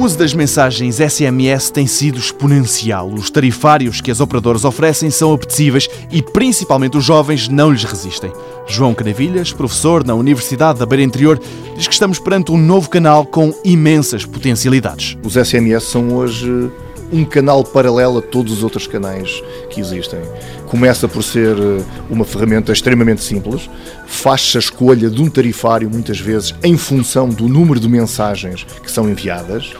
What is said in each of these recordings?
uso das mensagens SMS tem sido exponencial. Os tarifários que as operadoras oferecem são apetecíveis e, principalmente, os jovens não lhes resistem. João Canavilhas, professor na Universidade da Beira Interior, diz que estamos perante um novo canal com imensas potencialidades. Os SMS são hoje um canal paralelo a todos os outros canais que existem. Começa por ser eh, uma ferramenta extremamente simples, faz-se a escolha de um tarifário, muitas vezes, em função do número de mensagens que são enviadas.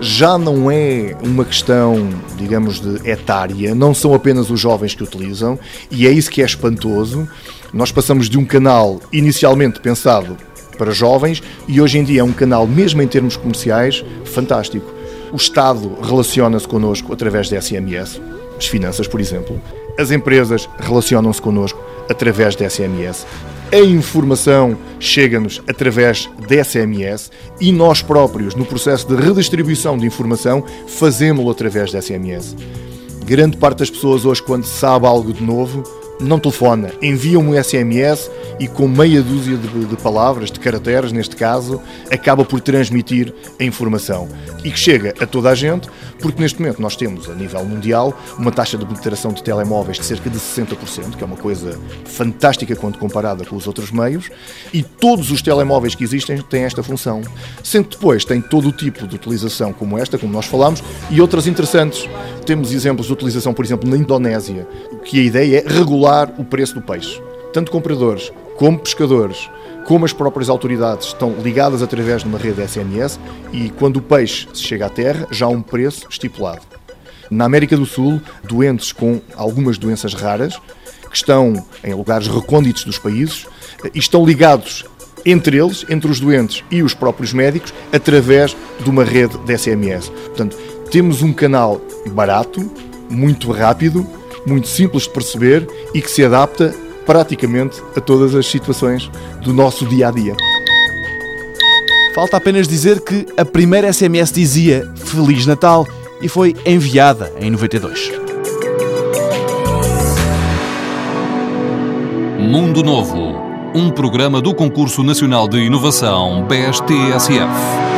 Já não é uma questão, digamos, de etária, não são apenas os jovens que utilizam, e é isso que é espantoso. Nós passamos de um canal inicialmente pensado para jovens e hoje em dia é um canal, mesmo em termos comerciais, fantástico. O Estado relaciona-se connosco através de SMS, as finanças, por exemplo. As empresas relacionam-se connosco através de SMS. A informação chega-nos através de SMS e nós próprios, no processo de redistribuição de informação, fazemos-lo através de SMS. Grande parte das pessoas hoje, quando sabe algo de novo, não telefona, envia um SMS e com meia dúzia de, de, palavras, de caracteres neste caso, acaba por transmitir a informação e que chega a toda a gente, porque neste momento nós temos a nível mundial uma taxa de penetração de telemóveis de cerca de 60%, que é uma coisa fantástica quando comparada com os outros meios, e todos os telemóveis que existem têm esta função. Sendo que depois tem todo o tipo de utilização como esta, como nós falamos, e outras interessantes. Temos exemplos de utilização, por exemplo, na Indonésia, que a ideia é regular o preço do peixe. Tanto compradores como pescadores, como as próprias autoridades estão ligadas através de uma rede SMS e quando o peixe chega à terra já há um preço estipulado. Na América do Sul, doentes com algumas doenças raras, que estão em lugares recônditos dos países, e estão ligados entre eles, entre os doentes e os próprios médicos, através de uma rede de SMS. Portanto, temos um canal barato, muito rápido, muito simples de perceber e que se adapta praticamente a todas as situações do nosso dia a dia. Falta apenas dizer que a primeira SMS dizia Feliz Natal e foi enviada em 92. Mundo Novo, um programa do Concurso Nacional de Inovação BSTSF.